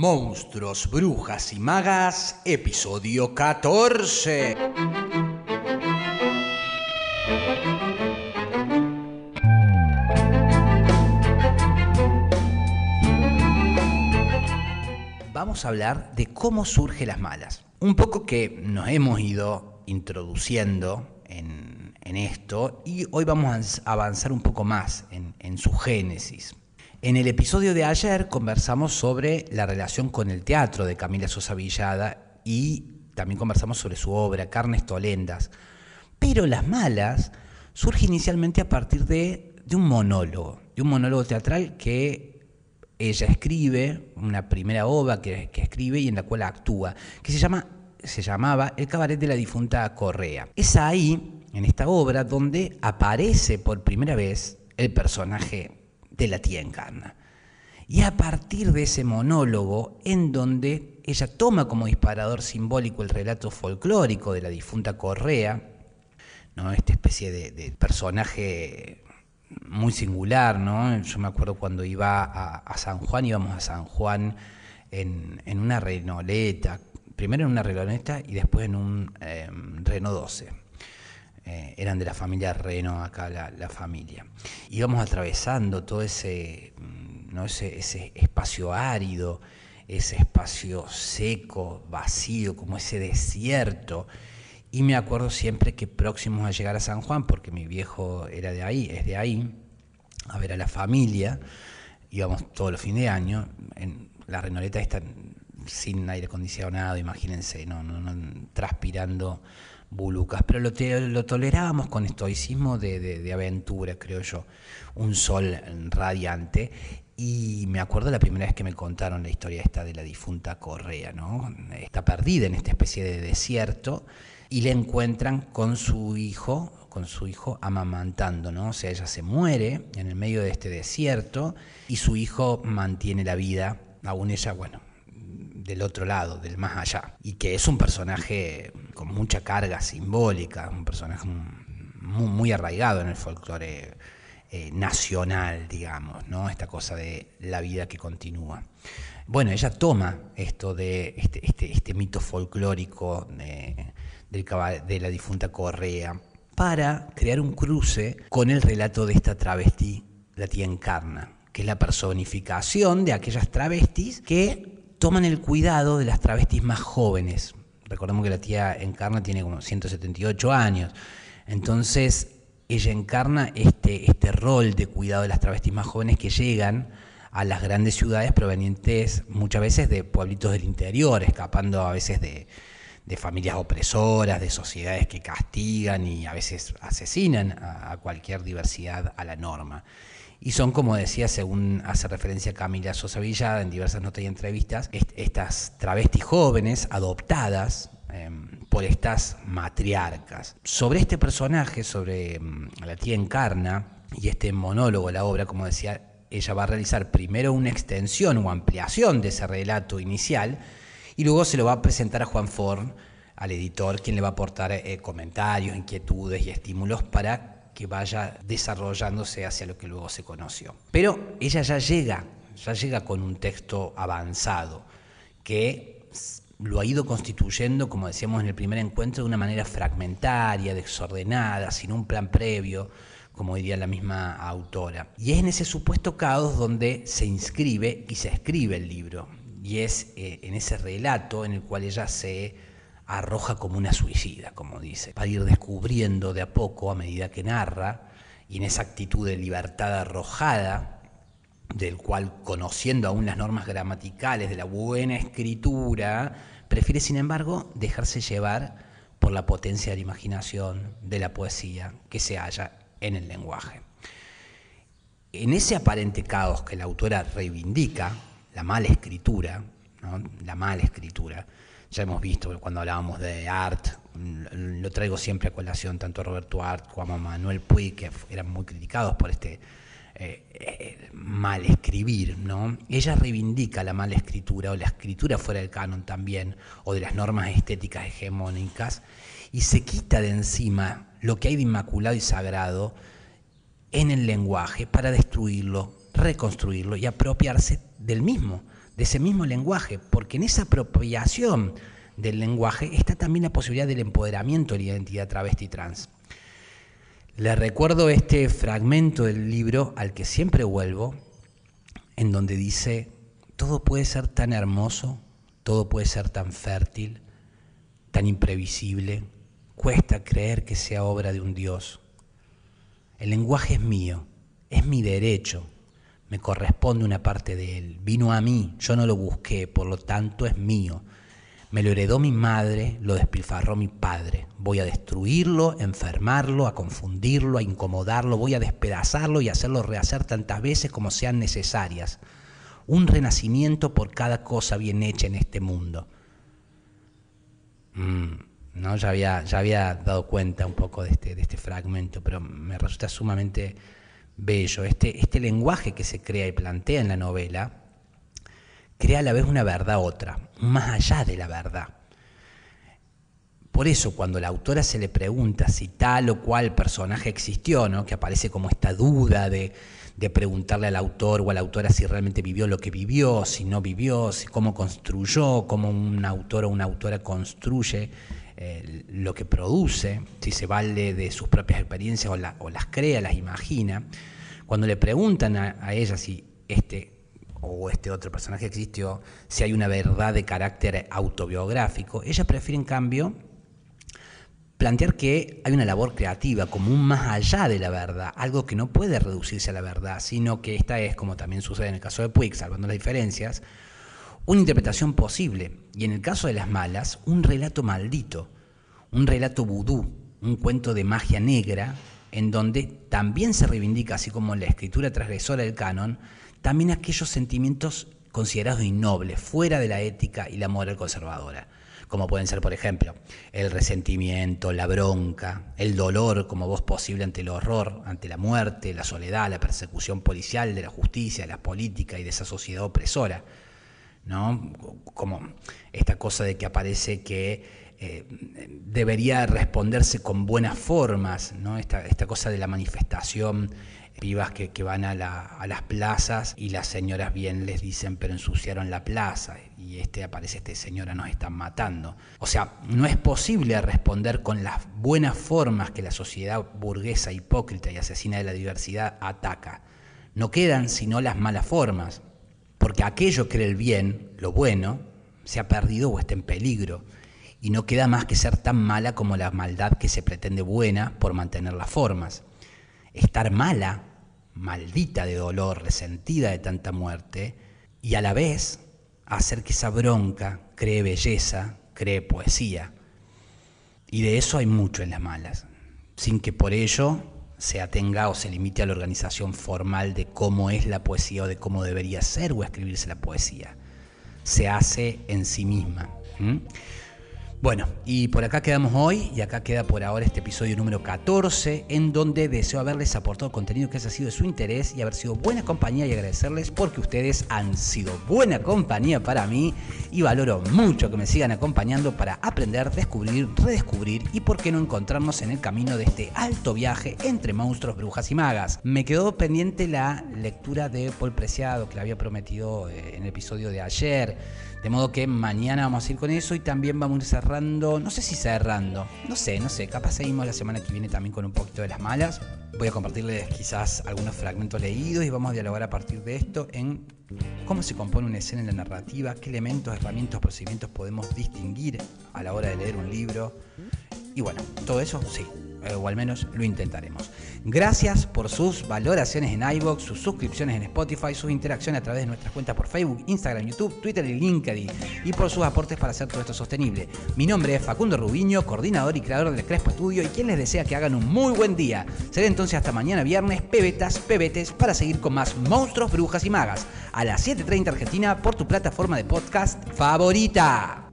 Monstruos, Brujas y Magas, episodio 14. Vamos a hablar de cómo surgen las malas. Un poco que nos hemos ido introduciendo en, esto y hoy vamos a avanzar un poco más en, en su génesis. En el episodio de ayer conversamos sobre la relación con el teatro de Camila Sosa Villada y también conversamos sobre su obra, Carnes Tolendas. Pero Las Malas surge inicialmente a partir de, un monólogo, de un monólogo teatral que ella escribe, una primera obra que, que escribe y en la cual actúa, que se, llama, se llamaba El cabaret de la difunta Correa. Es ahí, en esta obra, donde aparece por primera vez el personaje de la tía Encarna. Y a partir de ese monólogo, en donde ella toma como disparador simbólico el relato folclórico de la difunta Correa, ¿no? esta especie de, personaje muy singular, ¿no? Yo me acuerdo cuando iba a, San Juan, íbamos a San Juan en, una Renoleta, primero en una Renoleta y después en un eh, Renault 12. Eh, eran de la familia Reno, acá la, familia. Íbamos atravesando todo ese, mm, ¿no? ese, ese espacio árido, ese espacio seco, vacío, como ese desierto. Y me acuerdo siempre que próximos a llegar a San Juan, porque mi viejo era de ahí, es de ahí, a ver a la familia, íbamos todos los fines de año, en la renoleta está sin aire acondicionado, imagínense, no, no, no transpirando bulucas, pero lo, tolerábamos con estoicismo de, aventura, creo yo. Un sol radiante. Y me acuerdo la primera vez que me contaron la historia esta de la difunta Correa, ¿no? Está perdida en esta especie de desierto y le encuentran con su hijo, con su hijo amamantando, ¿no? O sea, ella se muere en el medio de este desierto y su hijo mantiene la vida, aún ella, bueno, del otro lado, del más allá. Y que es un personaje con mucha carga simbólica, un personaje muy, arraigado en el folclore eh, nacional, digamos, ¿no? Esta cosa de la vida que continúa. Bueno, ella toma esto de este, este, este mito folclórico de, de la difunta Correa para crear un cruce con el relato de esta travesti, la tía Encarna, que es la personificación de aquellas travestis que toman el cuidado de las travestis más jóvenes. Recordemos que la tía Encarna tiene como 178 años. Entonces, ella encarna este, este rol de cuidado de las travestis más jóvenes que llegan a las grandes ciudades provenientes muchas veces de pueblitos del interior, escapando a veces de, de familias opresoras, de sociedades que castigan y a veces asesinan a cualquier diversidad a la norma. Y son, como decía, según hace referencia Camila Sosa Villada en diversas notas y entrevistas, estas travestis jóvenes adoptadas em, por estas matriarcas. Sobre este personaje, sobre em, la tía Encarna y este monólogo, la obra, como decía, ella va a realizar primero una extensión o ampliación de ese relato inicial y luego se lo va a presentar a Juan Forn, al editor, quien le va a aportar eh, comentarios, inquietudes y estímulos para que vaya desarrollándose hacia lo que luego se conoció. Pero ella ya llega, ya llega con un texto avanzado que lo ha ido constituyendo, como decíamos en el primer encuentro, de una manera fragmentaria, desordenada, sin un plan previo, como diría la misma autora. Y es en ese supuesto caos donde se inscribe y se escribe el libro. Y es eh, en ese relato en el cual ella se arroja como una suicida, como dice, para ir descubriendo de a poco a medida que narra, y en esa actitud de libertad arrojada, del cual conociendo aún las normas gramaticales de la buena escritura, prefiere sin embargo dejarse llevar por la potencia de la imaginación, de la poesía que se halla en el lenguaje. En ese aparente caos que la autora reivindica, la mala escritura, la mala escritura, ya hemos visto cuando hablábamos de art, lo traigo siempre a colación, tanto Roberto Art como Manuel Puig, que eran muy criticados por este eh, eh, mal escribir, ¿no? Ella reivindica la mala escritura o la escritura fuera del canon también, o de las normas estéticas hegemónicas, y se quita de encima lo que hay de inmaculado y sagrado en el lenguaje para destruirlo, reconstruirlo y apropiarse del mismo de ese mismo lenguaje, porque en esa apropiación del lenguaje está también la posibilidad del empoderamiento de la identidad travesti trans. Les recuerdo este fragmento del libro al que siempre vuelvo, en donde dice, todo puede ser tan hermoso, todo puede ser tan fértil, tan imprevisible, cuesta creer que sea obra de un Dios. El lenguaje es mío, es mi derecho, me corresponde una parte de él, vino a mí, yo no lo busqué, por lo tanto es mío. Me lo heredó mi madre, lo despilfarró mi padre. Voy a destruirlo, enfermarlo, a confundirlo, a incomodarlo, voy a despedazarlo y hacerlo rehacer tantas veces como sean necesarias. Un renacimiento por cada cosa bien hecha en este mundo. Mm, no, ya había, ya había dado cuenta un poco de este, de este fragmento, pero me resulta sumamente bello. Este, este lenguaje que se crea y plantea en la novela crea a la vez una verdad otra, más allá de la verdad. Por eso cuando la autora se le pregunta si tal o cual personaje existió, ¿no? que aparece como esta duda de, preguntarle al autor o a la autora si realmente vivió lo que vivió, si no vivió, si cómo construyó, cómo un autor o una autora construye lo que produce, si se vale de sus propias experiencias o, las crea, las imagina. Cuando le preguntan a, a ella si este o este otro personaje existió, si hay una verdad de carácter autobiográfico. Ella prefiere, en cambio, plantear que hay una labor creativa, como un más allá de la verdad, algo que no puede reducirse a la verdad, sino que esta es, como también sucede en el caso de Puig, salvando las diferencias, una interpretación posible, y en el caso de las malas, un relato maldito, un relato vudú, un cuento de magia negra, en donde también se reivindica, así como la escritura transgresora del canon, también aquellos sentimientos considerados innobles, fuera de la ética y la moral conservadora, como pueden ser, por ejemplo, el resentimiento, la bronca, el dolor como voz posible ante el horror, ante la muerte, la soledad, la persecución policial de la justicia, de la política y de esa sociedad opresora. ¿No? Como esta cosa de que aparece que eh, debería responderse con buenas formas, ¿no? esta, esta cosa de la manifestación pibas que, van a, las plazas y las señoras bien les dicen, pero ensuciaron la plaza y este aparece, este señora nos están matando. O sea, no es posible responder con las buenas formas que la sociedad burguesa, hipócrita y asesina de la diversidad ataca. No quedan sino las malas formas, porque aquello que era el bien, lo bueno, se ha perdido o está en peligro. Y no queda más que ser tan mala como la maldad que se pretende buena por mantener las formas. Estar mala maldita de dolor, resentida de tanta muerte, y a la vez hacer que esa bronca cree belleza, cree poesía. Y de eso hay mucho en las malas, sin que por ello se atenga o se limite a la organización formal de cómo es la poesía o de cómo debería ser o escribirse la poesía. Se hace en sí misma. Bueno, y por acá quedamos hoy y acá queda por ahora este episodio número 14 en donde deseo haberles aportado contenido que haya sido de su interés y haber sido buena compañía y agradecerles porque ustedes han sido buena compañía para mí y valoro mucho que me sigan acompañando para aprender, descubrir, redescubrir y por qué no encontrarnos en el camino de este alto viaje entre monstruos, brujas y magas. Me quedó pendiente la lectura de Paul Preciado que le había prometido eh, en el episodio de ayer de modo que mañana vamos a ir con eso y también vamos a ir no sé si cerrando, no sé, no sé, capaz seguimos la semana que viene también con un poquito de las malas. Voy a compartirles quizás algunos fragmentos leídos y vamos a dialogar a partir de esto en cómo se compone una escena en la narrativa, qué elementos, herramientas, procedimientos podemos distinguir a la hora de leer un libro. Y bueno, todo eso sí, eh, o al menos lo intentaremos. Gracias por sus valoraciones en iBox, sus suscripciones en Spotify, sus interacciones a través de nuestras cuentas por Facebook, Instagram, YouTube, Twitter y LinkedIn, y por sus aportes para hacer todo esto sostenible. Mi nombre es Facundo Rubiño, coordinador y creador del Crespo Estudio, y quien les desea que hagan un muy buen día. Seré entonces hasta mañana viernes, pebetas, pebetes, para seguir con más monstruos, brujas y magas, a las 7.30 Argentina por tu plataforma de podcast favorita.